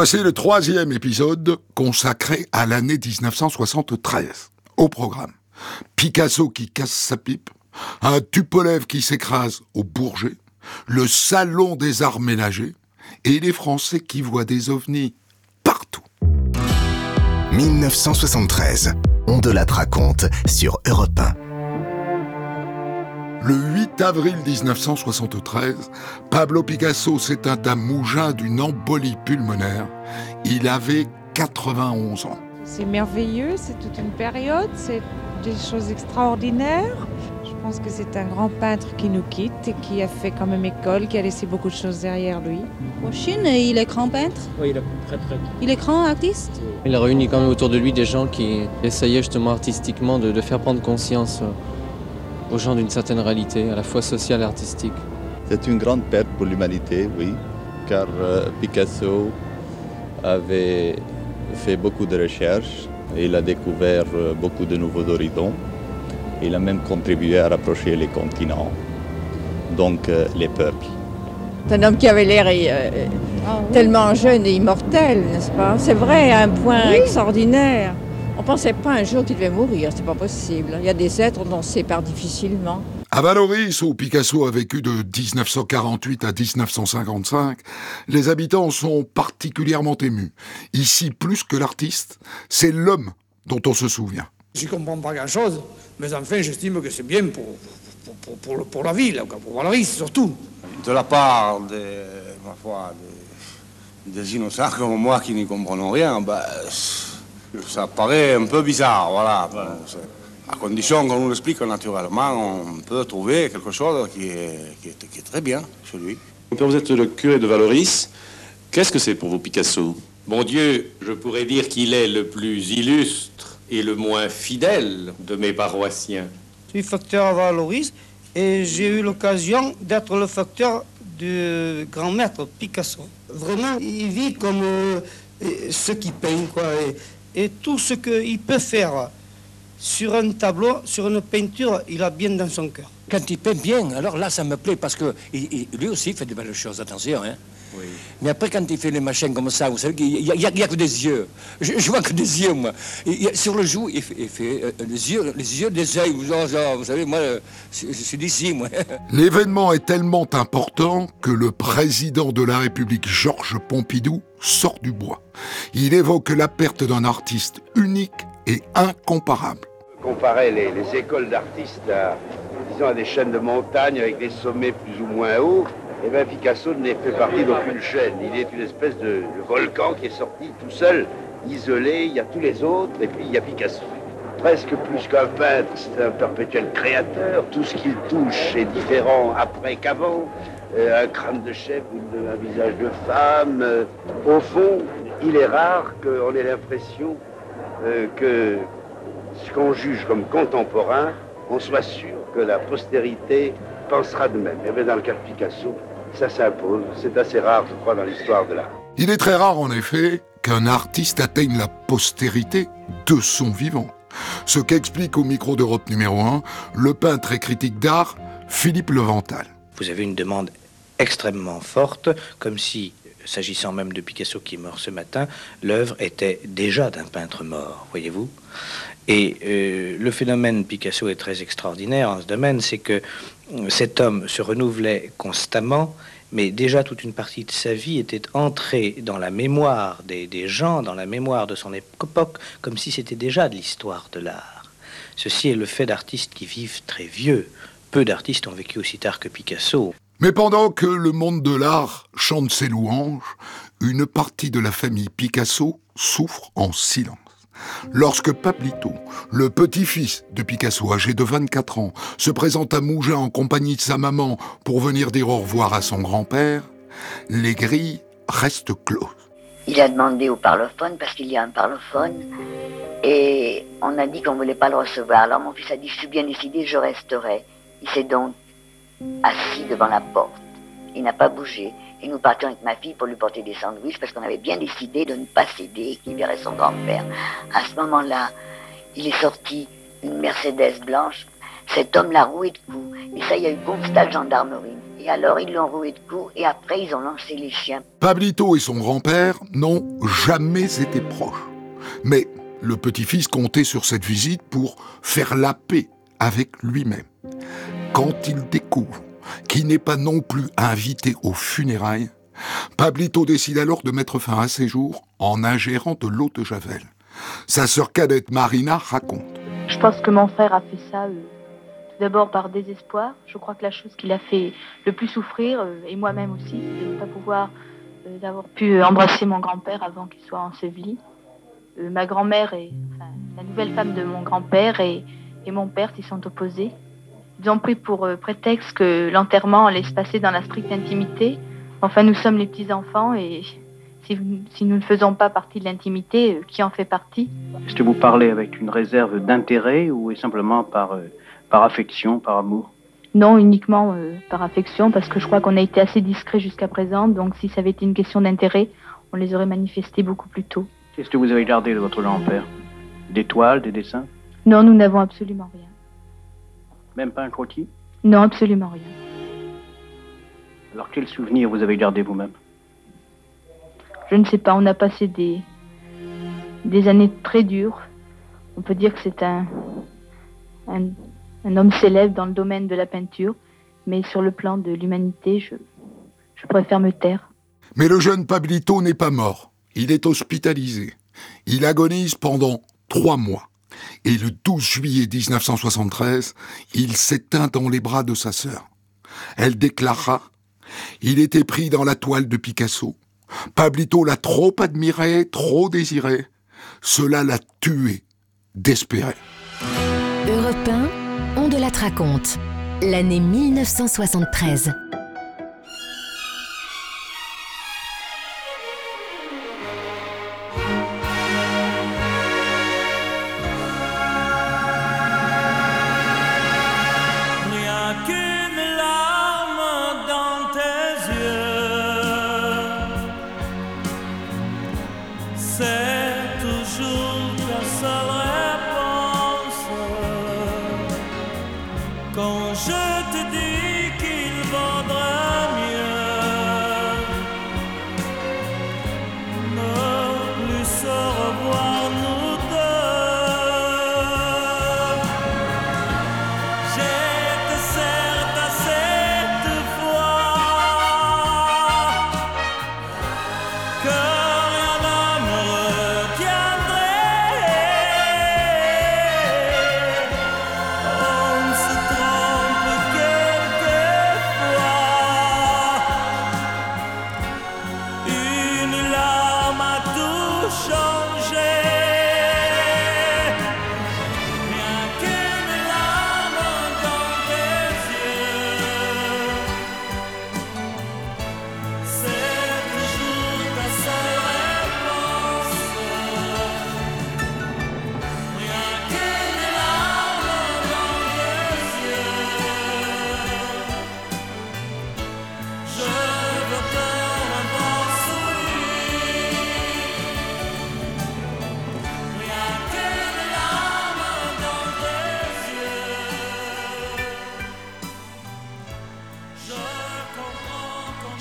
Voici le troisième épisode consacré à l'année 1973. Au programme, Picasso qui casse sa pipe, un Tupolev qui s'écrase au Bourget, le salon des arts ménagers et les Français qui voient des ovnis partout. 1973, on de la raconte sur Europe 1. Le 8 avril 1973, Pablo Picasso s'éteint à Mougins d'une embolie pulmonaire. Il avait 91 ans. C'est merveilleux, c'est toute une période, c'est des choses extraordinaires. Je pense que c'est un grand peintre qui nous quitte et qui a fait quand même école, qui a laissé beaucoup de choses derrière lui. En Chine, il est grand peintre? Oui, il est très très. Il est grand artiste? Il a réuni quand même autour de lui des gens qui essayaient justement artistiquement de, de faire prendre conscience euh, aux gens d'une certaine réalité, à la fois sociale et artistique. C'est une grande perte pour l'humanité, oui, car euh, Picasso avait fait beaucoup de recherches et il a découvert euh, beaucoup de nouveaux horizons. Il a même contribué à rapprocher les continents, donc euh, les peuples. C'est un homme qui avait l'air euh, tellement jeune et immortel, n'est-ce pas? C'est vrai, à un point extraordinaire. On ne pensait pas un jour qu'il devait mourir, c'est pas possible. Il y a des êtres dont on sépare difficilement. À Valoris, où Picasso a vécu de 1948 à 1955, les habitants sont particulièrement émus. Ici, plus que l'artiste, c'est l'homme dont on se souvient. J'y comprends pas grand-chose, mais enfin, j'estime que c'est bien pour, pour, pour, pour le- pour la ville, pour Valoris surtout. de la part des, ma foi, des, des innocents comme moi qui n'y comprenons rien, ben, ça paraît un peu bizarre, voilà. Bon, à condition qu'on nous l'explique naturellement, on peut trouver quelque chose qui est, qui est, qui est très bien chez lui. Vous êtes le curé de Valoris. Qu'est-ce que c'est pour vous, Picasso? Mon Dieu, je pourrais dire qu'il est le plus illustre et le moins fidèle de mes paroissiens. Je suis facteur à Valoris et j'ai eu l'occasion d'être le facteur du grand maître Picasso. Vraiment, il vit comme euh, et ce qu'il peint, quoi. Et, et tout ce qu'il peut faire sur un tableau, sur une peinture, il a bien dans son cœur. Quand il peint bien, alors là, ça me plaît parce que il- il- lui aussi fait de belles choses, attention. Hein. Mais après, quand il fait les machins comme ça, vous savez qu'il n'y a, que des yeux. Je, je vois que des yeux, moi. Il sur le joue, il fait, il fait, euh, les, yeux, les yeux des yeux. Vous, vous savez, moi, je, je suis d'ici, moi. L'événement est tellement important que le président de la République, Georges Pompidou, sort du bois. Il évoque la perte d'un artiste unique et incomparable. comparer les, les écoles d'artistes à, des chaînes de montagne avec des sommets plus ou moins hauts, et bien Picasso n'est fait partie d'aucune chaîne. Il est une espèce de, de volcan qui est sorti tout seul, isolé. Il y a tous les autres, et puis il y a Picasso. Presque plus qu'un peintre, c'est un perpétuel créateur. Tout ce qu'il touche est différent après qu'avant. Euh, un crâne de chef ou de- un visage de femme. Euh, au fond, il est rare qu'on ait l'impression euh, que ce qu'on juge comme contemporain, on soit sûr que la postérité pensera de même. Et bien dans le cas de Picasso, ça s'impose. C'est assez rare, je crois, dans l'histoire de l'art. Il est très rare, en effet, qu'un artiste atteigne la postérité de son vivant. Ce qu'explique au micro d'Europe numéro 1 le peintre et critique d'art Philippe Levental. Vous avez une demande extrêmement forte, comme si, s'agissant même de Picasso qui est mort ce matin, l'œuvre était déjà d'un peintre mort, voyez-vous. Et euh, le phénomène Picasso est très extraordinaire en ce domaine, c'est que euh, cet homme se renouvelait constamment, mais déjà toute une partie de sa vie était entrée dans la mémoire des, des gens, dans la mémoire de son époque, comme si c'était déjà de l'histoire de l'art. Ceci est le fait d'artistes qui vivent très vieux. Peu d'artistes ont vécu aussi tard que Picasso. Mais pendant que le monde de l'art chante ses louanges, une partie de la famille Picasso souffre en silence. Lorsque Pablito, le petit-fils de Picasso âgé de 24 ans, se présente à Mougins en compagnie de sa maman pour venir dire au revoir à son grand-père, les grilles restent closes. Il a demandé au parlophone, parce qu'il y a un parlophone, et on a dit qu'on ne voulait pas le recevoir. Alors mon fils a dit, je suis bien décidé, je resterai. Il s'est donc assis devant la porte. Il n'a pas bougé. Et nous partions avec ma fille pour lui porter des sandwichs parce qu'on avait bien décidé de ne pas céder et qu'il verrait son grand-père. À ce moment-là, il est sorti une Mercedes blanche. Cet homme l'a roué de coups. Et ça, il y a eu constat de gendarmerie. Et alors ils l'ont roué de coups et après ils ont lancé les chiens. Pablito et son grand-père n'ont jamais été proches. Mais le petit-fils comptait sur cette visite pour faire la paix avec lui-même. Quand il découvre qu'il n'est pas non plus invité aux funérailles, Pablito décide alors de mettre fin à ses jours en ingérant de l'eau de Javel. Sa sœur cadette Marina raconte. Je pense que mon frère a fait ça euh, tout d'abord par désespoir. Je crois que la chose qui l'a fait le plus souffrir, euh, et moi-même aussi, c'est de ne pas pouvoir euh, d'avoir pu embrasser mon grand-père avant qu'il soit enseveli. ma grand-mère et la nouvelle femme de mon grand-père et, et mon père s'y sont opposés. Ils ont pris pour prétexte que l'enterrement allait se passer dans la stricte intimité. Enfin, nous sommes les petits-enfants et si, nous ne faisons pas partie de l'intimité, euh, qui en fait partie? Est-ce que vous parlez avec une réserve d'intérêt ou simplement par, euh, par affection, par amour? Non, uniquement euh, par affection, parce que je crois qu'on a été assez discret jusqu'à présent. Donc si ça avait été une question d'intérêt, on les aurait manifestés beaucoup plus tôt. Qu'est-ce que vous avez gardé de votre grand-père? Des toiles, des dessins? Non, nous n'avons absolument rien. Même pas un croquis? Non, absolument rien. Alors quel souvenir vous avez gardé vous-même? Je ne sais pas, on a passé des, des années très dures. On peut dire que c'est un, un, homme célèbre dans le domaine de la peinture, mais sur le plan de l'humanité, je, je préfère me taire. Mais le jeune Pablito n'est pas mort. Il est hospitalisé. Il agonise pendant trois mois. Et le 12 juillet 1973, il s'éteint dans les bras de sa sœur. Elle déclara Il était pris dans la toile de Picasso. Pablito l'a trop admiré, trop désiré. Cela l'a tué, d'espérer. Europe 1, on de la raconte. L'année 1973.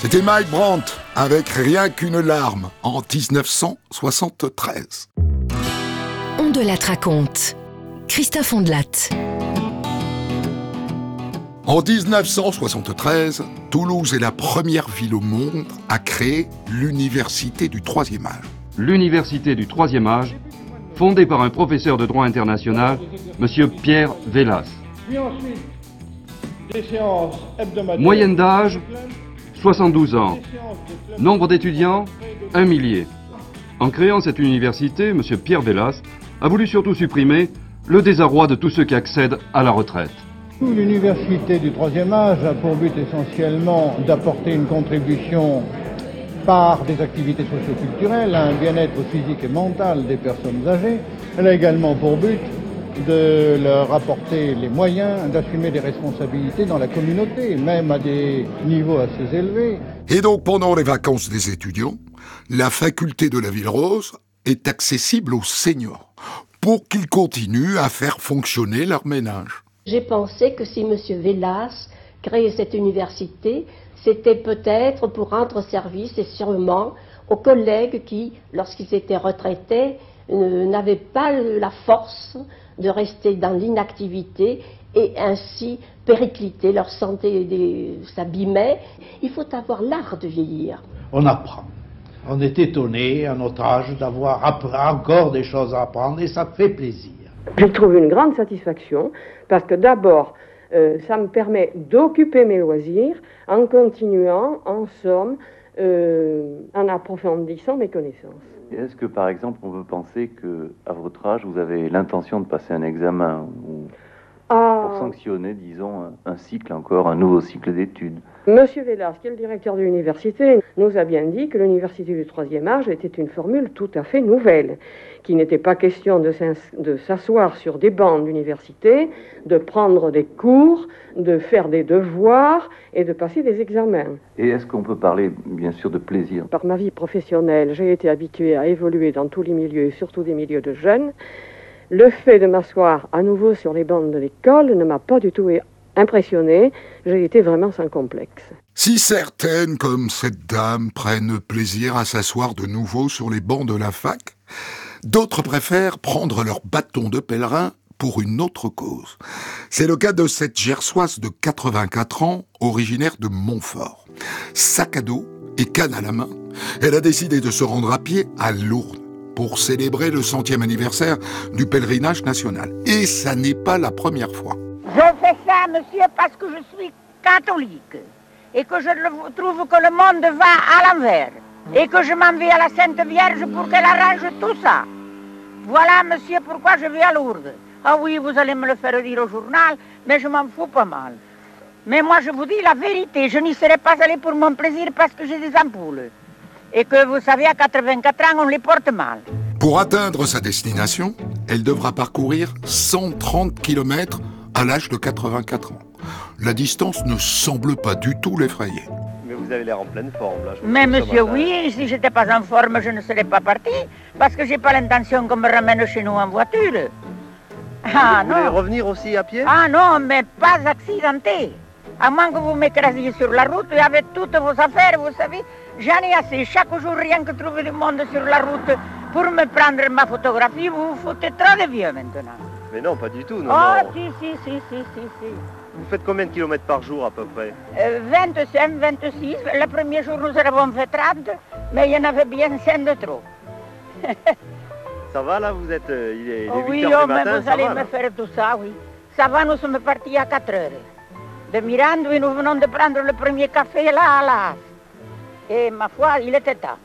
C'était Mike Brandt avec Rien qu'une larme en 1973. On de la raconte. Christophe Ondelat. En 1973, Toulouse est la première ville au monde à créer l'Université du Troisième Âge. L'Université du Troisième Âge, fondée par un professeur de droit international, M. Pierre Vélas. Moyenne d'âge, 72 ans. Nombre d'étudiants, un millier. En créant cette université, M. Pierre Vélas a voulu surtout supprimer le désarroi de tous ceux qui accèdent à la retraite. L'université du troisième âge a pour but essentiellement d'apporter une contribution par des activités socioculturelles à un bien-être physique et mental des personnes âgées. Elle a également pour but de leur apporter les moyens d'assumer des responsabilités dans la communauté, même à des niveaux assez élevés. Et donc pendant les vacances des étudiants, la faculté de la Ville Rose est accessible aux seniors pour qu'ils continuent à faire fonctionner leur ménage. J'ai pensé que si M. Vélas créé cette université, c'était peut-être pour rendre service et sûrement aux collègues qui, lorsqu'ils étaient retraités, n'avaient pas la force de rester dans l'inactivité et ainsi péricliter, leur santé s'abîmait. Il faut avoir l'art de vieillir. On apprend. On est étonné à notre âge d'avoir encore des choses à apprendre et ça fait plaisir. Je trouve une grande satisfaction parce que d'abord, euh, ça me permet d'occuper mes loisirs en continuant, en somme, euh, en approfondissant mes connaissances. Est-ce que par exemple on peut penser que à votre âge vous avez l'intention de passer un examen. Pour sanctionner, disons, un, cycle encore, un nouveau cycle d'études Monsieur Vélas, qui est le directeur de l'université, nous a bien dit que l'université du troisième âge était une formule tout à fait nouvelle, qu'il n'était pas question de s'asseoir sur des bancs d'université, de prendre des cours, de faire des devoirs et de passer des examens. Et est-ce qu'on peut parler, bien sûr, de plaisir? Par ma vie professionnelle, j'ai été habitué à évoluer dans tous les milieux, surtout des milieux de jeunes. Le fait de m'asseoir à nouveau sur les bancs de l'école ne m'a pas du tout impressionné. J'ai été vraiment sans complexe. Si certaines, comme cette dame, prennent plaisir à s'asseoir de nouveau sur les bancs de la fac, d'autres préfèrent prendre leur bâton de pèlerin pour une autre cause. C'est le cas de cette gersoise de 84 ans, originaire de Montfort. Sac à dos et canne à la main, elle a décidé de se rendre à pied à Lourdes pour célébrer le centième anniversaire du pèlerinage national. Et ça n'est pas la première fois. Je fais ça, monsieur, parce que je suis catholique et que je trouve que le monde va à l'envers et que je m'en vais à la Sainte Vierge pour qu'elle arrange tout ça. Voilà, monsieur, pourquoi je vais à Lourdes. Ah oui, vous allez me le faire dire au journal, mais je m'en fous pas mal. Mais moi, je vous dis la vérité, je n'y serais pas allé pour mon plaisir parce que j'ai des ampoules et que vous savez, à 84 ans, on les porte mal. Pour atteindre sa destination, elle devra parcourir 130 km à l'âge de 84 ans. La distance ne semble pas du tout l'effrayer. Mais vous avez l'air en pleine forme là. Mais monsieur, oui, si j'étais pas en forme, je ne serais pas parti, parce que j'ai pas l'intention qu'on me ramène chez nous en voiture. Ah vous non. voulez revenir aussi à pied? Ah non, mais pas accidenté. À moins que vous m'écrasiez sur la route et avec toutes vos affaires, vous savez, J'en ai assez. Chaque jour, rien que trouver du monde sur la route pour me prendre ma photographie, vous vous foutez trop de vieux maintenant. Mais non, pas du tout, non. Oh, si, si, si, si, si, si. Vous faites combien de kilomètres par jour à peu près 25, euh, 26. Le premier jour, nous avons fait 30, mais il y en avait bien 5 de trop. ça va là Vous êtes. Euh, il est, oh, oui, oh, mais vous allez me faire tout ça, oui. Ça va, nous sommes partis à 4 heures. De Mirando, et nous venons de prendre le premier café là, là. Et ma foi, il était temps.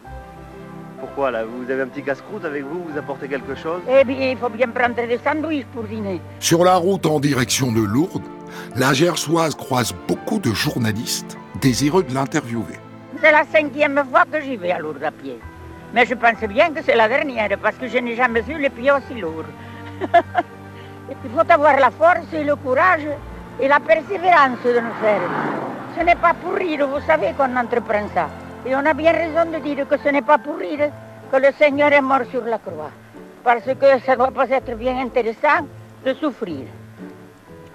Pourquoi là Vous avez un petit casse-croûte avec vous Vous apportez quelque chose? Eh bien, il faut bien prendre des sandwichs pour dîner. Sur la route en direction de Lourdes, la Gersoise croise beaucoup de journalistes désireux de l'interviewer. C'est la cinquième fois que j'y vais à Lourdes à pied. Mais je pense bien que c'est la dernière parce que je n'ai jamais vu les pieds aussi lourds. il faut avoir la force et le courage et la persévérance de le faire. Ce n'est pas pour rire, vous savez qu'on entreprend ça. Et on a bien raison de dire que ce n'est pas pour rire que le Seigneur est mort sur la croix. Parce que ça ne doit pas être bien intéressant de souffrir.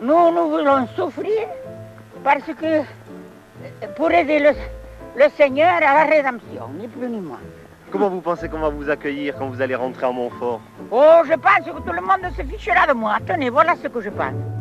Nous, nous voulons souffrir parce que pour aider le, Seigneur à la rédemption, ni plus ni moins. Comment vous pensez qu'on va vous accueillir quand vous allez rentrer à Montfort? Oh, je pense que tout le monde se fichera de moi. Tenez, voilà ce que je pense.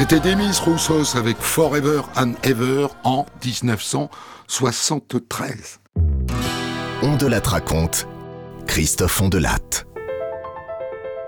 C'était Demis Roussos avec Forever and Ever en 1973. On de la raconte, Christophe Ondelatte.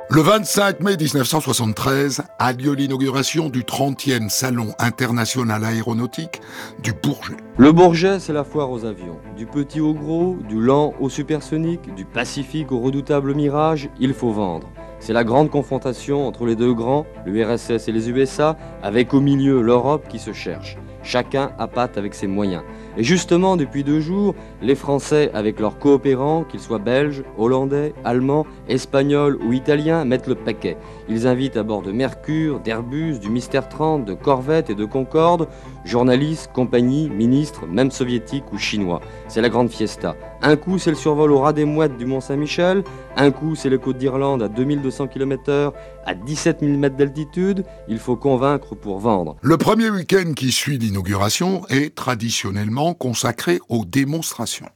Le 25 mai 1973 a lieu l'inauguration du 30e Salon international aéronautique du Bourget. Le Bourget, c'est la foire aux avions. Du petit au gros, du lent au supersonique, du Pacifique au redoutable Mirage, il faut vendre. C'est la grande confrontation entre les deux grands, l'URSS et les USA, avec au milieu l'Europe qui se cherche. Chacun à patte avec ses moyens. Et justement, depuis deux jours, les Français, avec leurs coopérants, qu'ils soient belges, hollandais, allemands, espagnols ou italiens, mettent le paquet. Ils invitent à bord de Mercure, d'Airbus, du Mystère 30, de Corvette et de Concorde, journalistes, compagnies, ministres, même soviétiques ou chinois. C'est la grande fiesta. Un coup, c'est le survol au ras des mouettes du Mont-Saint-Michel. Un coup, c'est les côtes d'Irlande à 2200 km/h, à 17 000 mètres d'altitude. Il faut convaincre pour vendre. Le premier week-end qui suit l'inauguration est traditionnellement consacré aux démonstrations.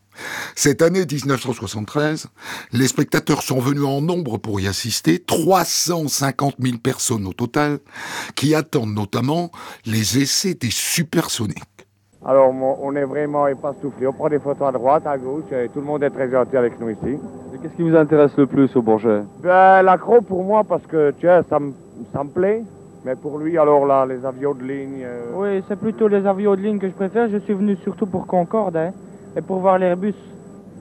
Cette année 1973, les spectateurs sont venus en nombre pour y assister, 350 000 personnes au total, qui attendent notamment les essais des supersoniques. Alors, on est vraiment époustouflés. On prend des photos à droite, à gauche, et tout le monde est très gentil avec nous ici. Et qu'est-ce qui vous intéresse le plus au Bourget? Ben, L'accro pour moi, parce que, tu sais, ça me, ça me plaît. Mais pour lui, alors là, les avions de ligne... euh, Oui, c'est plutôt les avions de ligne que je préfère. Je suis venu surtout pour Concorde hein, et pour voir l'Airbus.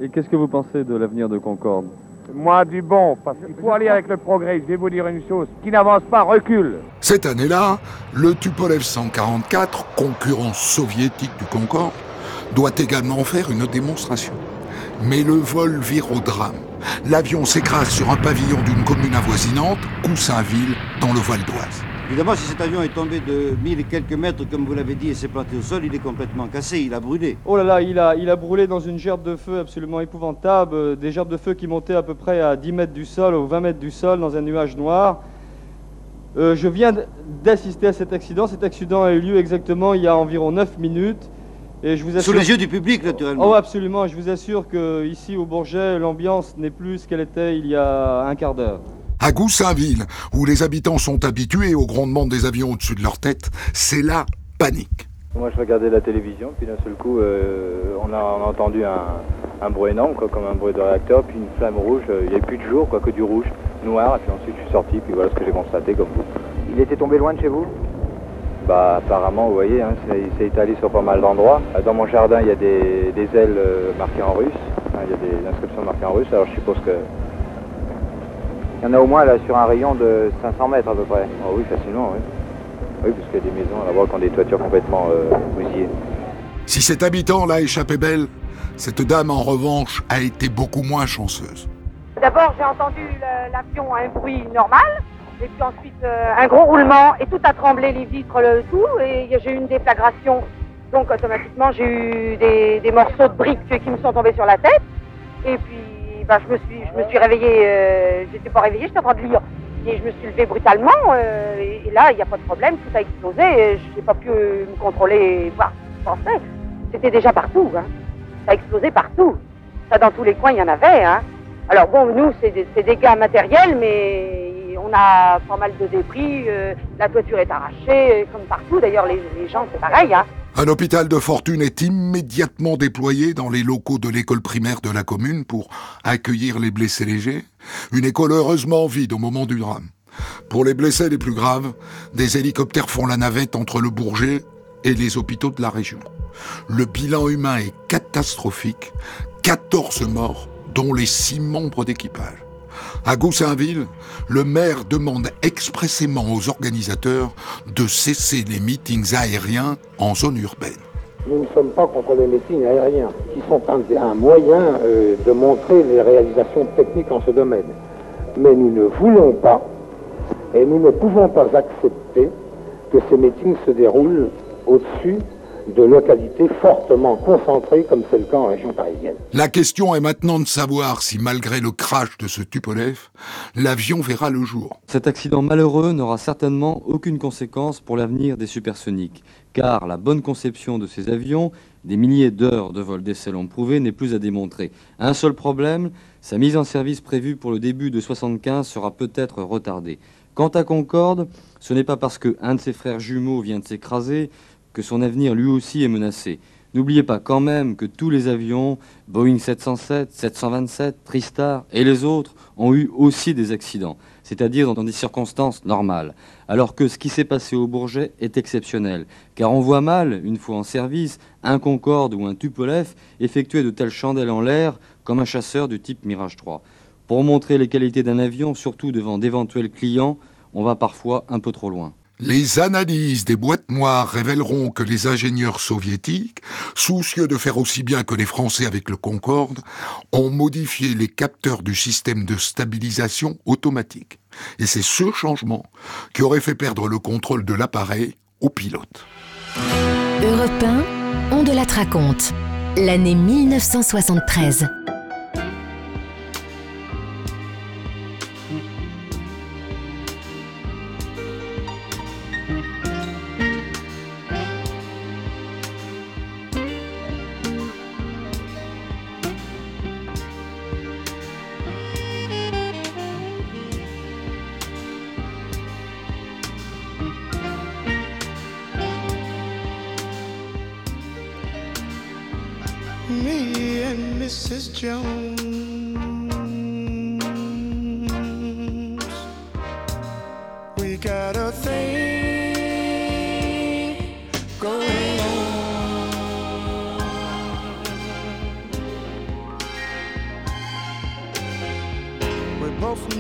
Et qu'est-ce que vous pensez de l'avenir de Concorde? Moi, du bon, parce qu'il faut aller avec le progrès. Je vais vous dire une chose, qui n'avance pas recule. Cette année-là, le Tupolev 144, concurrent soviétique du Concorde, doit également faire une démonstration. Mais le vol vire au drame. L'avion s'écrase sur un pavillon d'une commune avoisinante, Coussainville, dans le Val d'Oise. Évidemment, si cet avion est tombé de 1000 et quelques mètres, comme vous l'avez dit, et s'est planté au sol, il est complètement cassé, il a brûlé. Oh là là, il a, il a brûlé dans une gerbe de feu absolument épouvantable, euh, des gerbes de feu qui montaient à peu près à 10 mètres du sol ou 20 mètres du sol dans un nuage noir. Euh, je viens d'assister à cet accident. Cet accident a eu lieu exactement il y a environ 9 minutes. Et je vous assure... Sous les yeux du public, naturellement. Oh absolument, je vous assure que ici au Bourget, l'ambiance n'est plus ce qu'elle était il y a un quart d'heure. À Goussainville, où les habitants sont habitués au grondement des avions au-dessus de leur tête, c'est la panique. Moi, je regardais la télévision, puis d'un seul coup, euh, on, a, on, a, entendu un, un, bruit énorme, quoi, comme un bruit de réacteur, puis une flamme rouge. Euh, il n'y avait plus de jour, quoi, que du rouge, noir, et puis ensuite je suis sorti, puis voilà ce que j'ai constaté comme vous. Il était tombé loin de chez vous? Bah, apparemment, vous voyez, hein, il s'est étalé sur pas mal d'endroits. Dans mon jardin, il y a des, des ailes euh, marquées en russe, hein, il y a des inscriptions marquées en russe, alors je suppose que il y en a au moins là sur un rayon de 500 mètres à peu près. Oh oui, facilement, oui. Oui, parce qu'il y a des maisons là-bas qui ont des toitures complètement euh, bousillées. Si cet habitant l'a échappé belle, cette dame en revanche a été beaucoup moins chanceuse. D'abord, j'ai entendu l'avion à un bruit normal, et puis ensuite euh, un gros roulement, et tout a tremblé, les vitres, le tout, et j'ai eu une déflagration. Donc automatiquement, j'ai eu des, des morceaux de briques qui me sont tombés sur la tête, et puis bah, je me suis, je me suis réveillée, euh, j'étais pas réveillée, j'étais en train de lire. Et je me suis levée brutalement, euh, et, là, il n'y a pas de problème, tout a explosé, je n'ai pas pu euh, me contrôler, voir ce qui se passait. C'était déjà partout, hein. ça a explosé partout. Ça, dans tous les coins, il y en avait. Hein. Alors bon, nous, c'est des, des, dégâts matériels, mais on a pas mal de débris, euh, la toiture est arrachée, comme partout, d'ailleurs, les, les gens, c'est pareil. Hein. Un hôpital de fortune est immédiatement déployé dans les locaux de l'école primaire de la commune pour accueillir les blessés légers. Une école heureusement vide au moment du drame. Pour les blessés les plus graves, des hélicoptères font la navette entre le Bourget et les hôpitaux de la région. Le bilan humain est catastrophique. 14 morts, dont les 6 membres d'équipage. À Goussainville, le maire demande expressément aux organisateurs de cesser les meetings aériens en zone urbaine. Nous ne sommes pas contre les meetings aériens, qui sont un, moyen euh, de montrer les réalisations techniques en ce domaine. Mais nous ne voulons pas et nous ne pouvons pas accepter que ces meetings se déroulent au-dessus de localités fortement concentrées comme c'est le cas en région parisienne. La question est maintenant de savoir si malgré le crash de ce Tupolev, l'avion verra le jour. Cet accident malheureux n'aura certainement aucune conséquence pour l'avenir des supersoniques, car la bonne conception de ces avions, des milliers d'heures de vol d'essai l'ont prouvé, n'est plus à démontrer. Un seul problème, sa mise en service prévue pour le début de 75 sera peut-être retardée. Quant à Concorde, ce n'est pas parce que un de ses frères jumeaux vient de s'écraser que son avenir lui aussi est menacé. N'oubliez pas quand même que tous les avions, Boeing 707, 727, Tristar et les autres, ont eu aussi des accidents, c'est-à-dire dans des circonstances normales. Alors que ce qui s'est passé au Bourget est exceptionnel, car on voit mal, une fois en service, un Concorde ou un Tupolev effectuer de telles chandelles en l'air comme un chasseur du type Mirage 3. Pour montrer les qualités d'un avion, surtout devant d'éventuels clients, on va parfois un peu trop loin. Les analyses des boîtes noires révéleront que les ingénieurs soviétiques, soucieux de faire aussi bien que les Français avec le Concorde, ont modifié les capteurs du système de stabilisation automatique. Et c'est ce changement qui aurait fait perdre le contrôle de l'appareil au pilote. Europe 1, on de la raconte. L'année 1973.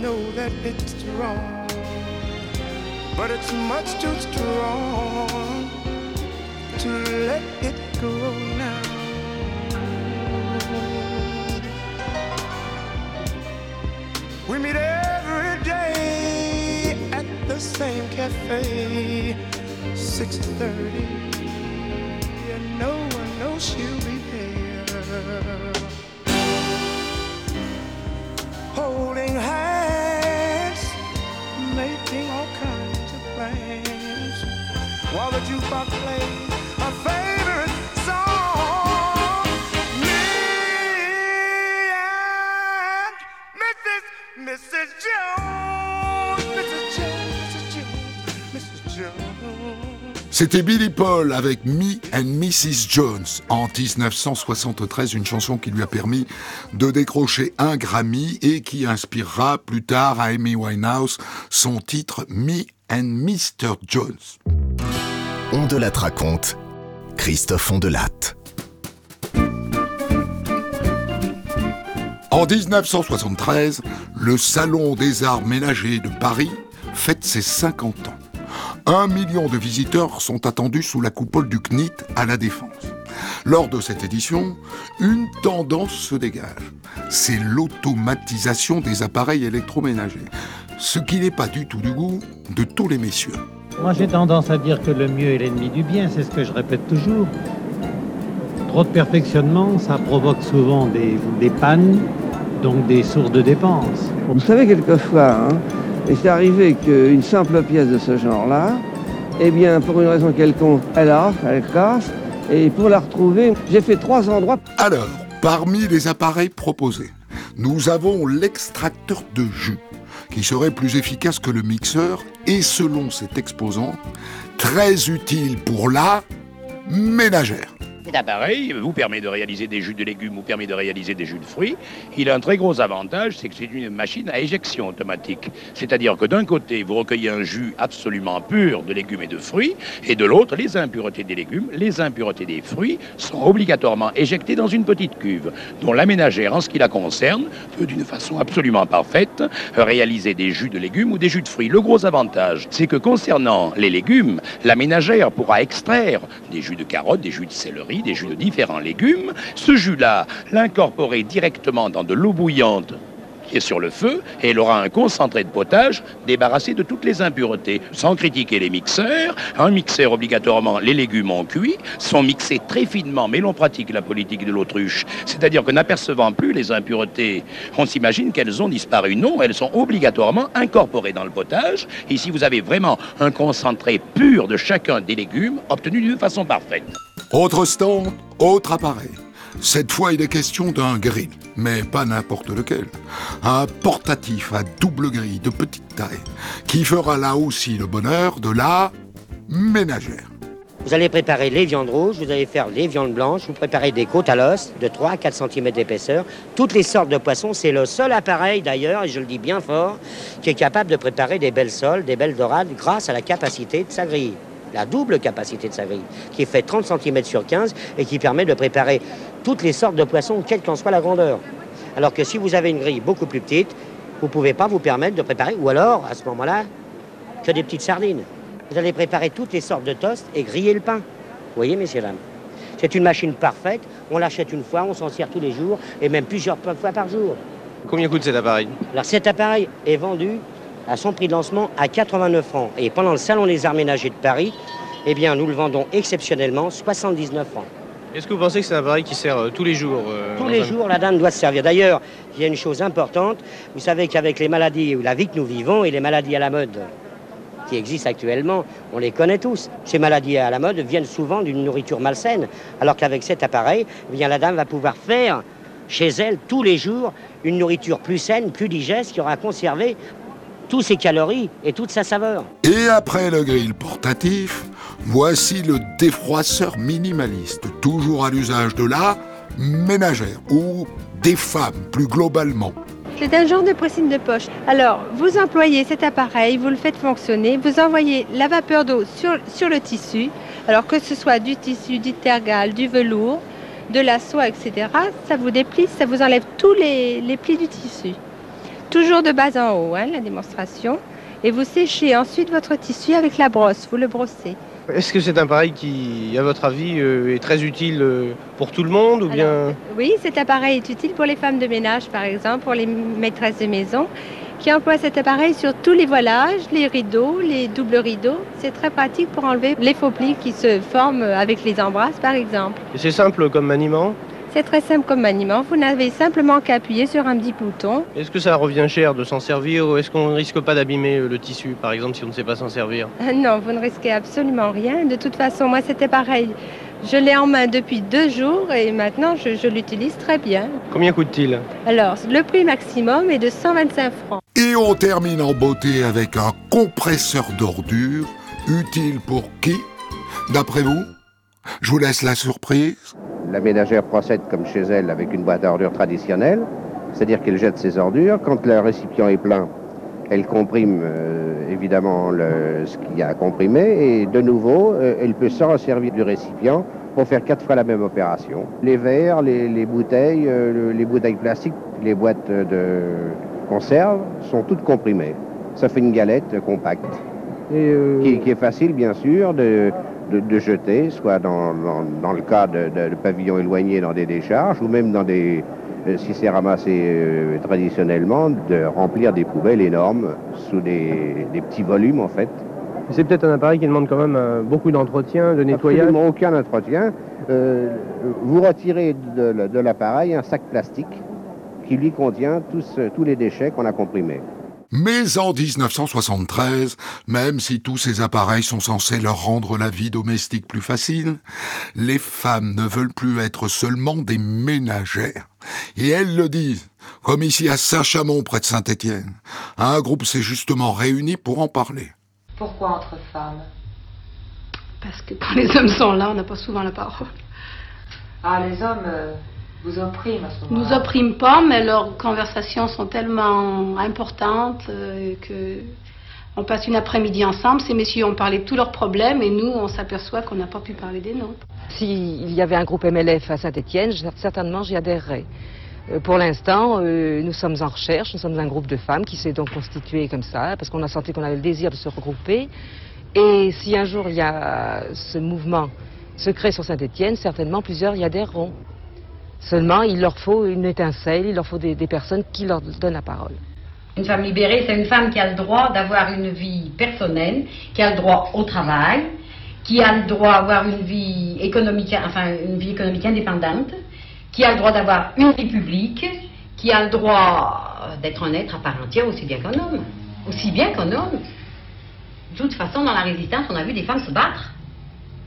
Know that it's wrong, but it's much too strong to let it go now. We meet every day at the same cafe, 6:30. And no one knows she'll be there. Holding hands, A favorite song. Mrs. Jones, Mrs. Jones, Mrs. Jones, Mrs. Jones. C'était Billy Paul avec Me and Mrs. Jones en 1973, une chanson qui lui a permis de décrocher un Grammy et qui inspirera plus tard à Amy Winehouse son titre Me and Mr. Jones. On de la raconte. Christophe Ondelatte. En 1973, le Salon des Arts Ménagers de Paris fête ses 50 ans. Un million de visiteurs sont attendus sous la coupole du CNIT à la Défense. Lors de cette édition, une tendance se dégage. C'est l'automatisation des appareils électroménagers. Ce qui n'est pas du tout du goût de tous les messieurs. Moi j'ai tendance à dire que le mieux est l'ennemi du bien, c'est ce que je répète toujours. Trop de perfectionnement, ça provoque souvent des, des pannes, donc des sources de dépenses. Vous savez, quelquefois, hein, et c'est arrivé qu'une simple pièce de ce genre-là, eh bien, pour une raison quelconque, elle arrache, elle casse, et pour la retrouver, j'ai fait trois endroits. Alors, parmi les appareils proposés, nous avons l'extracteur de jus, qui serait plus efficace que le mixeur et, selon cet exposant, très utile pour la ménagère. Cet appareil vous permet de réaliser des jus de légumes ou permet de réaliser des jus de fruits. Il a un très gros avantage, c'est que c'est une machine à éjection automatique. C'est-à-dire que d'un côté, vous recueillez un jus absolument pur de légumes et de fruits, et de l'autre, les impuretés des légumes, les impuretés des fruits sont obligatoirement éjectées dans une petite cuve, dont la ménagère, en ce qui la concerne, peut d'une façon absolument parfaite réaliser des jus de légumes ou des jus de fruits. Le gros avantage, c'est que concernant les légumes, la ménagère pourra extraire des jus de carottes, des jus de céleri, des jus de différents légumes. Ce jus-là, l'incorporer directement dans de l'eau bouillante qui est sur le feu et elle aura un concentré de potage débarrassé de toutes les impuretés. Sans critiquer les mixeurs, un mixeur obligatoirement, les légumes en cuit sont mixés très finement, mais l'on pratique la politique de l'autruche. C'est-à-dire que n'apercevant plus les impuretés, on s'imagine qu'elles ont disparu. Non, elles sont obligatoirement incorporées dans le potage. Ici, vous avez vraiment un concentré pur de chacun des légumes obtenu d'une façon parfaite. Autre stand, autre appareil. Cette fois, il est question d'un grill, mais pas n'importe lequel. Un portatif à double grille de petite taille, qui fera là aussi le bonheur de la ménagère. Vous allez préparer les viandes rouges, vous allez faire les viandes blanches, vous préparez des côtes à l'os de 3 à 4 cm d'épaisseur. Toutes les sortes de poissons, c'est le seul appareil d'ailleurs, et je le dis bien fort, qui est capable de préparer des belles sols, des belles dorades grâce à la capacité de sa grille. La double capacité de sa grille, qui fait 30 cm sur 15 et qui permet de préparer toutes les sortes de poissons, quelle qu'en soit la grandeur. Alors que si vous avez une grille beaucoup plus petite, vous ne pouvez pas vous permettre de préparer, ou alors, à ce moment-là, que des petites sardines. Vous allez préparer toutes les sortes de toasts et griller le pain. Vous voyez, messieurs, dames? C'est une machine parfaite. On l'achète une fois, on s'en sert tous les jours et même plusieurs fois par jour. Combien coûte cet appareil? Alors, cet appareil est vendu à son prix de lancement à 89 francs. Et pendant le Salon des Arts Ménagers de Paris, eh bien, nous le vendons exceptionnellement 79 francs. Est-ce que vous pensez que c'est un appareil qui sert euh, tous les jours euh, Tous les jours, la dame doit se servir. D'ailleurs, il y a une chose importante. Vous savez qu'avec les maladies ou la vie que nous vivons et les maladies à la mode qui existent actuellement, on les connaît tous. Ces maladies à la mode viennent souvent d'une nourriture malsaine. Alors qu'avec cet appareil, eh bien, la dame va pouvoir faire chez elle tous les jours une nourriture plus saine, plus digeste, qui aura conservé tous ses calories et toute sa saveur. Et après le grill portatif, voici le défroisseur minimaliste, toujours à l'usage de la ménagère ou des femmes plus globalement. C'est un genre de pressing de poche. Alors, vous employez cet appareil, vous le faites fonctionner, vous envoyez la vapeur d'eau sur, sur le tissu, alors que ce soit du tissu, du tergal, du velours, de la soie, etc. Ça vous déplie, ça vous enlève tous les, les plis du tissu. Toujours de bas en haut, hein, la démonstration. Et vous séchez ensuite votre tissu avec la brosse, vous le brossez. Est-ce que c'est un appareil qui, à votre avis, euh, est très utile euh, pour tout le monde ou bien Oui, cet appareil est utile pour les femmes de ménage, par exemple, pour les maîtresses de maison, qui emploient cet appareil sur tous les voilages, les rideaux, les doubles rideaux. C'est très pratique pour enlever les faux plis qui se forment avec les embrasses, par exemple. Et c'est simple comme maniement? C'est très simple comme maniement. Vous n'avez simplement qu'à appuyer sur un petit bouton. Est-ce que ça revient cher de s'en servir ou est-ce qu'on ne risque pas d'abîmer euh, le tissu, par exemple, si on ne sait pas s'en servir? Ah Non, vous ne risquez absolument rien. De toute façon, moi, cet appareil, je l'ai en main depuis deux jours et maintenant, je, je l'utilise très bien. Combien coûte-t-il? Alors, le prix maximum est de 125 francs. Et on termine en beauté avec un compresseur d'ordures, utile pour qui? D'après vous? Je vous laisse la surprise. La ménagère procède comme chez elle avec une boîte à ordures traditionnelle, c'est-à-dire qu'elle jette ses ordures. Quand le récipient est plein, elle comprime euh, évidemment le- ce qu'il y a à comprimer et de nouveau, euh, elle peut se resservir du récipient pour faire quatre fois la même opération. Les verres, les, les bouteilles, euh, le- les bouteilles plastiques, les boîtes de conserve sont toutes comprimées. Ça fait une galette euh, compacte qui, qui est facile bien sûr de, de- de jeter, soit dans, dans- dans le cas de, de- de pavillons éloignés dans des décharges ou même dans des, euh, si c'est ramassé euh, traditionnellement, de remplir des poubelles énormes sous des, des petits volumes en fait. C'est peut-être un appareil qui demande quand même euh, beaucoup d'entretien, de nettoyage. Absolument aucun entretien. Vous retirez de, de l'appareil un sac plastique qui lui contient tous, tous les déchets qu'on a comprimés. Mais en 1973, même si tous ces appareils sont censés leur rendre la vie domestique plus facile, les femmes ne veulent plus être seulement des ménagères. Et elles le disent, comme ici à Saint-Chamond près de Saint-Étienne. Un groupe s'est justement réuni pour en parler. Pourquoi entre femmes? Parce que quand les hommes sont là, on n'a pas souvent la parole. Ah, les hommes euh, vous à ce Nous oppriment pas, mais leurs conversations sont tellement importantes euh, que on passe une après-midi ensemble. Ces messieurs ont parlé de tous leurs problèmes et nous, on s'aperçoit qu'on n'a pas pu parler des nôtres. S'il y avait un groupe MLF à Saint-Étienne, certainement j'y adhérerais. Euh, Pour l'instant, euh, nous sommes en recherche, nous sommes un groupe de femmes qui s'est donc constitué comme ça, parce qu'on a senti qu'on avait le désir de se regrouper. Et si un jour il y a ce mouvement se crée sur Saint-Étienne, certainement plusieurs y adhéreront. Seulement, il leur faut une étincelle, il leur faut des, personnes qui leur donnent la parole. Une femme libérée, c'est une femme qui a le droit d'avoir une vie personnelle, qui a le droit au travail, qui a le droit d'avoir une vie économique, enfin une vie économique indépendante, qui a le droit d'avoir une vie publique, qui a le droit d'être un être à part entière aussi bien qu'un homme, aussi bien qu'un homme. De toute façon, dans la résistance, on a vu des femmes se battre.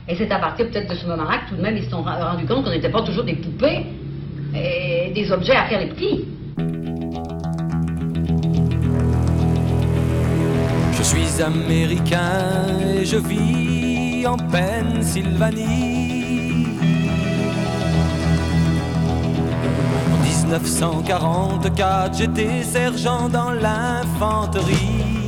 Et c'est à partir peut-être de ce moment-là que tout de même ils se sont rendus compte qu'on n'était pas toujours des poupées et des objets à faire les petits. Je suis américain et je vis en Pennsylvanie. En 1944, j'étais sergent dans l'infanterie.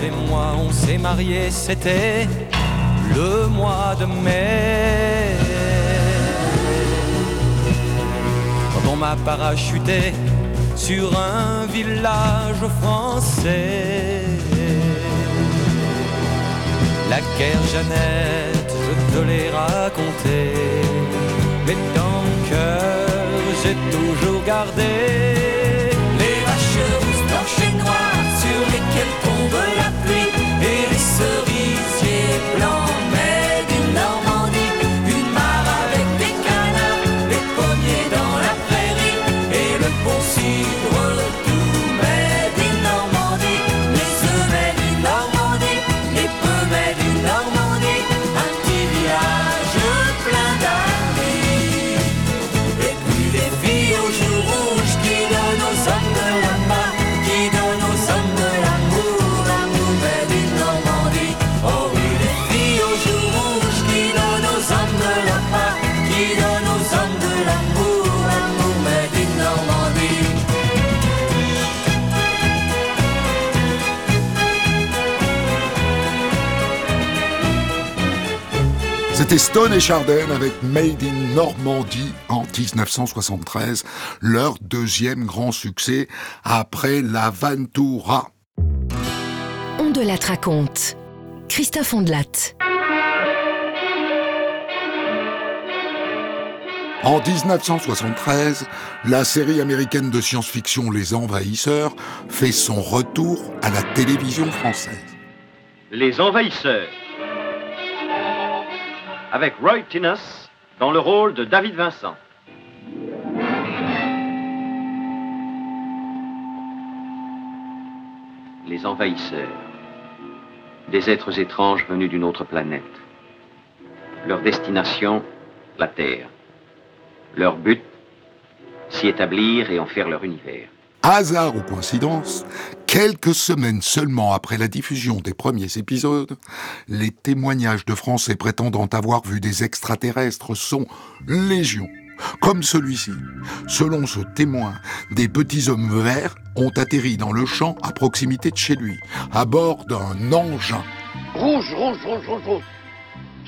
Et moi, on s'est mariés, c'était le mois de mai. Quand on m'a parachuté sur un village français. La guerre Jeannette, je te l'ai raconté, mais dans mon cœur, j'ai toujours gardé et C'était Stone et Chardin avec Made in Normandie en 1973, leur deuxième grand succès après la Ventura. On de la raconte. Christophe Ondelat. En 1973, la série américaine de science-fiction Les Envahisseurs fait son retour à la télévision française. Les Envahisseurs. Avec Roy Tinnus dans le rôle de David Vincent. Les Envahisseurs. Des êtres étranges venus d'une autre planète. Leur destination, la Terre. Leur but, s'y établir et en faire leur univers. Hasard ou coïncidence, quelques semaines seulement après la diffusion des premiers épisodes, les témoignages de Français prétendant avoir vu des extraterrestres sont légion. Comme celui-ci. Selon ce témoin, des petits hommes verts ont atterri dans le champ à proximité de chez lui, à bord d'un engin. Rouge, rouge, rouge, rouge, rouge.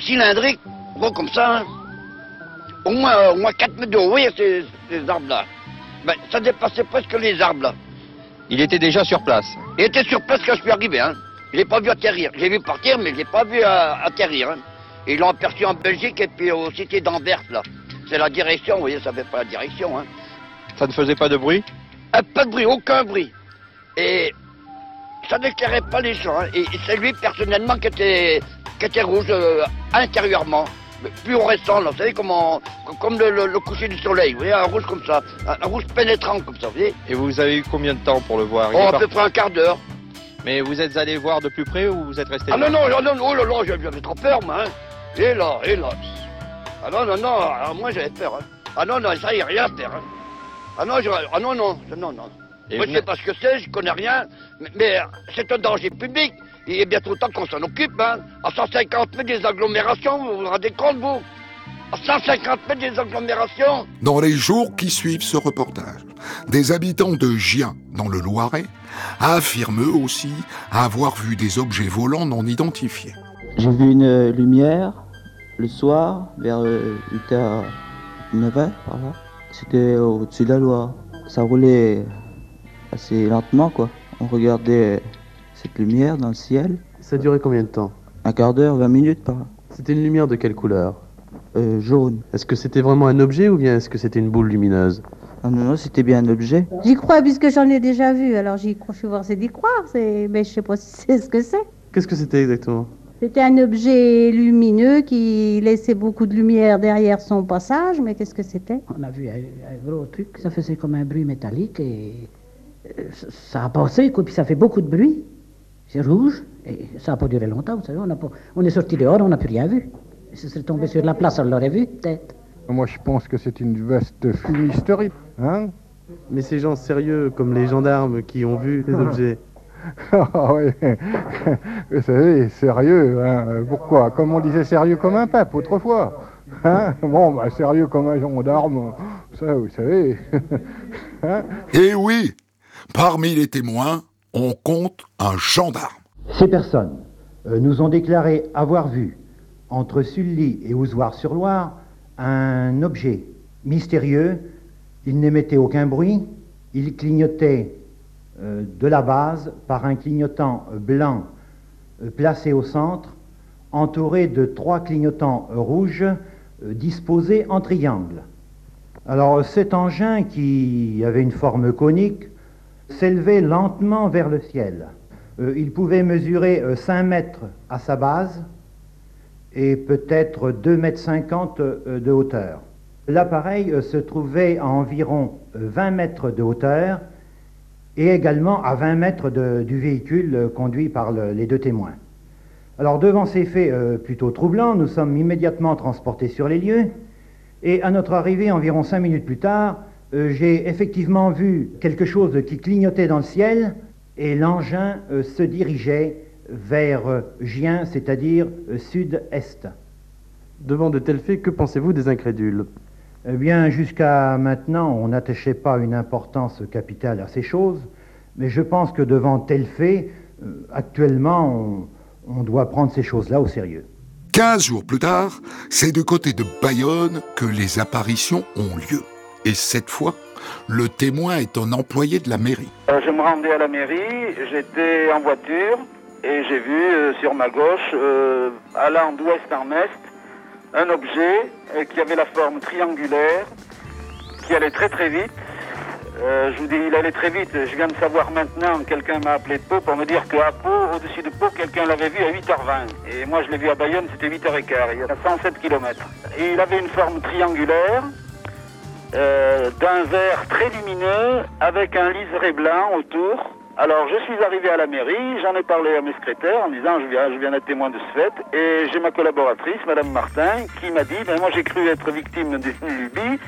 Cylindrique, gros comme ça. hein. Au moins, au moins 4 mètres de haut, voyez ces, arbres-là. Ben, ça dépassait presque les arbres, là. Il était déjà sur place. Il était sur place quand je suis arrivé, hein. Je l'ai pas vu atterrir. J'ai vu partir, mais je l'ai pas vu euh, atterrir. Hein. Ils l'ont aperçu en Belgique et puis au cité d'Anvers, là. C'est la direction, vous voyez, ça fait pas la direction, hein. Ça ne faisait pas de bruit? Euh, pas de bruit, aucun bruit. Et ça n'éclairait pas les champs. hein. Et c'est lui personnellement qui était, qui était rouge euh, intérieurement. Mais Fluorescent, là, vous savez, comment, comme le, le- le coucher du soleil, vous voyez, un rouge comme ça. Un, un rouge pénétrant comme ça, vous voyez. Et vous avez eu combien de temps pour le voir? Il Oh, à peu près un quart d'heure. Mais vous êtes allé voir de plus près ou vous êtes resté Ah là? non, non, non, non, oh là là, j'avais trop peur, moi. Hein. Et là, et là. Ah non, non, non, alors moi j'avais peur. Hein. Ah non, non, ça y est, rien à faire. Hein. Ah non, je- ah non, non, non, non. Et moi je sais pas ce que c'est, je connais rien, mais, mais c'est un danger public. Il est bientôt temps qu'on s'en occupe, hein. À 150 mètres des agglomérations, vous vous rendez compte, vous? À 150 mètres des agglomérations Dans les jours qui suivent ce reportage, des habitants de Gien, dans le Loiret, affirment eux aussi avoir vu des objets volants non identifiés. J'ai vu une euh, lumière le soir vers 8h, 9h par là. C'était au-dessus de la Loire. Ça roulait assez lentement quoi. On regardait cette lumière dans le ciel. Ça durait combien de temps Un quart d'heure, 20 minutes par là. C'était une lumière de quelle couleur Euh, jaune. Est-ce que c'était vraiment un objet ou bien est-ce que c'était une boule lumineuse Ah non, non, c'était bien un objet. J'y crois puisque j'en ai déjà vu, alors j'y crois, je suis c'est d'y croire, c'est... mais je sais pas si c'est ce que c'est. Qu'est-ce que c'était exactement C'était un objet lumineux qui laissait beaucoup de lumière derrière son passage, mais qu'est-ce que c'était? On a vu un, un gros truc, ça faisait comme un bruit métallique et euh, ça- ça a passé, quoi, puis ça fait beaucoup de bruit. C'est rouge, Et ça n'a pas duré longtemps, vous savez. On, a pas- on est sorti dehors, on n'a plus rien vu. Et ce serait tombé sur la place, on l'aurait vu, peut-être. Moi, je pense que c'est une vaste fumisterie. Hein Mais ces gens sérieux, comme les gendarmes qui ont vu les objets. Ah oui, vous savez, sérieux, hein. pourquoi? Comme on disait sérieux comme un pape autrefois. Hein bon, bah, sérieux comme un gendarme, ça vous savez. Hein Et oui, parmi les témoins, on compte un gendarme. Ces personnes euh, nous ont déclaré avoir vu, entre Sully et Oussoir-sur-Loire, un objet mystérieux. Il n'émettait aucun bruit. Il clignotait euh, de la base par un clignotant euh, blanc placé au centre, entouré de trois clignotants rouges disposés en triangle. Alors cet engin qui avait une forme conique s'élevait lentement vers le ciel. Euh, il pouvait mesurer euh, 5 mètres à sa base et peut-être 2 mètres 50 euh, de hauteur. L'appareil euh, se trouvait à environ euh, 20 mètres de hauteur et également à 20 mètres du véhicule conduit par le- les deux témoins. Alors devant ces faits plutôt troublants, nous sommes immédiatement transportés sur les lieux et à notre arrivée environ 5 minutes plus tard, j'ai effectivement vu quelque chose qui clignotait dans le ciel et l'engin euh, se dirigeait vers euh, Gien, c'est-à-dire euh, sud-est. Devant de tels faits, que pensez-vous des incrédules? Eh bien, jusqu'à maintenant, on n'attachait pas une importance capitale à ces choses, mais je pense que devant tel fait, euh, actuellement, on, on doit prendre ces choses-là au sérieux. Quinze jours plus tard, c'est du côté de Bayonne que les apparitions ont lieu. Et cette fois, le témoin est un employé de la mairie. Euh, je me rendais à la mairie, j'étais en voiture et j'ai vu euh, sur ma gauche, euh, allant d'ouest en est, un objet qui avait la forme triangulaire, qui allait très très vite. Je vous dis, il allait très vite. Je viens de savoir maintenant, quelqu'un m'a appelé de Pau pour me dire qu'à Pau, au-dessus de Pau, quelqu'un l'avait vu à 8h20. Et moi, je l'ai vu à Bayonne, c'était 8h15, il y a 107 km. Et il avait une forme triangulaire, euh, d'un vert très lumineux avec un liseré blanc autour. Alors je suis arrivé à la mairie, j'en ai parlé à mes secrétaires en disant je viens, je viens d'être témoin de ce fait et j'ai ma collaboratrice, Madame Martin, qui m'a dit ben moi j'ai cru être victime d'une lubie,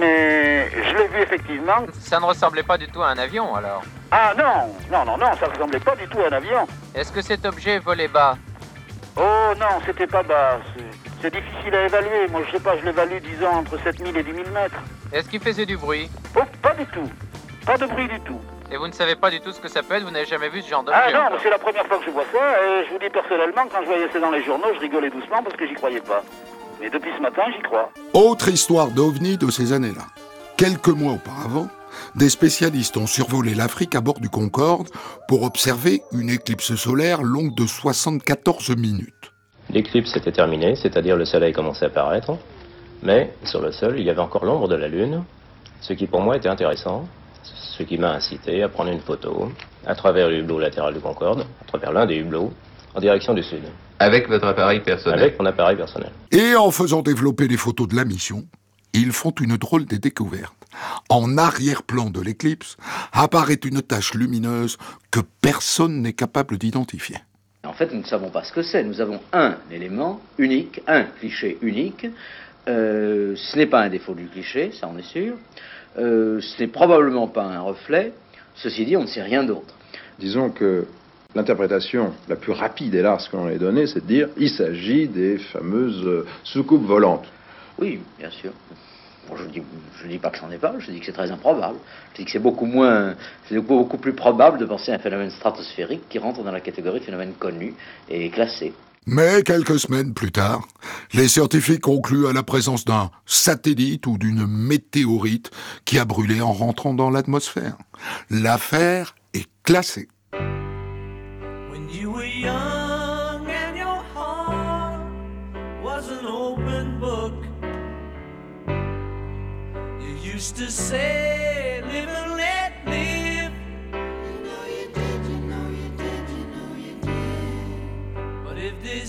mais je l'ai vu effectivement. Ça ne ressemblait pas du tout à un avion alors. Ah non, non, non, non, ça ressemblait pas du tout à un avion. Est-ce que cet objet volait bas? Oh non, c'était pas bas. C'est- C'est difficile à évaluer. Moi je sais pas, je l'évalue disons entre 7000 et 10 000 mètres. Est-ce qu'il faisait du bruit Oh, pas du tout. Pas de bruit du tout. Et vous ne savez pas du tout ce que ça peut être, vous n'avez jamais vu ce genre Ah d'objet non, encore mais c'est la première fois que je vois ça, et je vous dis personnellement, quand je voyais ça dans les journaux, je rigolais doucement parce que j'y croyais pas. Mais depuis ce matin, j'y crois. Autre histoire d'OVNI de ces années-là. Quelques mois auparavant, des spécialistes ont survolé l'Afrique à bord du Concorde pour observer une éclipse solaire longue de 74 minutes. L'éclipse était terminée, c'est-à-dire le soleil commençait à apparaître, mais sur le sol, il y avait encore l'ombre de la Lune, ce qui pour moi était intéressant, ce qui m'a incité à prendre une photo à travers le hublot latéral du Concorde, à travers l'un des hublots, en direction du sud. Avec votre appareil personnel Avec mon appareil personnel. Et en faisant développer les photos de la mission, ils font une drôle de découverte. En arrière-plan de l'éclipse apparaît une tache lumineuse que personne n'est capable d'identifier. En fait, nous ne savons pas ce que c'est. Nous avons un élément unique, un cliché unique. Euh, ce n'est pas un défaut du cliché, ça on est sûr. Euh, ce n'est probablement pas un reflet. Ceci dit, on ne sait rien d'autre. Disons que l'interprétation la plus rapide large que l'on ait donnée, c'est de dire il s'agit des fameuses euh, soucoupes volantes. Oui, bien sûr. Bon, je ne dis, je dis pas que c'en est pas, je dis que c'est très improbable. Je dis que c'est beaucoup moins, c'est beaucoup plus probable de penser à un phénomène stratosphérique qui rentre dans la catégorie de phénomène connu et classé. Mais quelques semaines plus tard, les scientifiques concluent à la présence d'un satellite ou d'une météorite qui a brûlé en rentrant dans l'atmosphère. L'affaire est classée.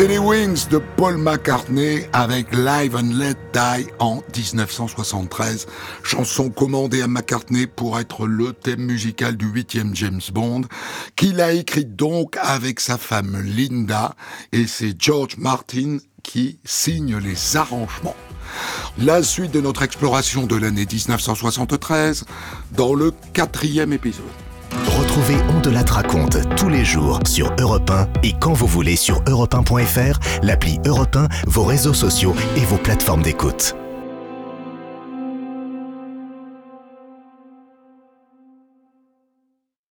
C'était les Wings de Paul McCartney avec Live and Let Die en 1973, chanson commandée à McCartney pour être le thème musical du huitième James Bond, qu'il a écrit donc avec sa femme Linda et c'est George Martin qui signe les arrangements. La suite de notre exploration de l'année 1973 dans le quatrième épisode. Retrouvez On de raconte tous les jours sur Europe 1 et quand vous voulez sur europe1.fr, l'appli Europe 1, vos réseaux sociaux et vos plateformes d'écoute.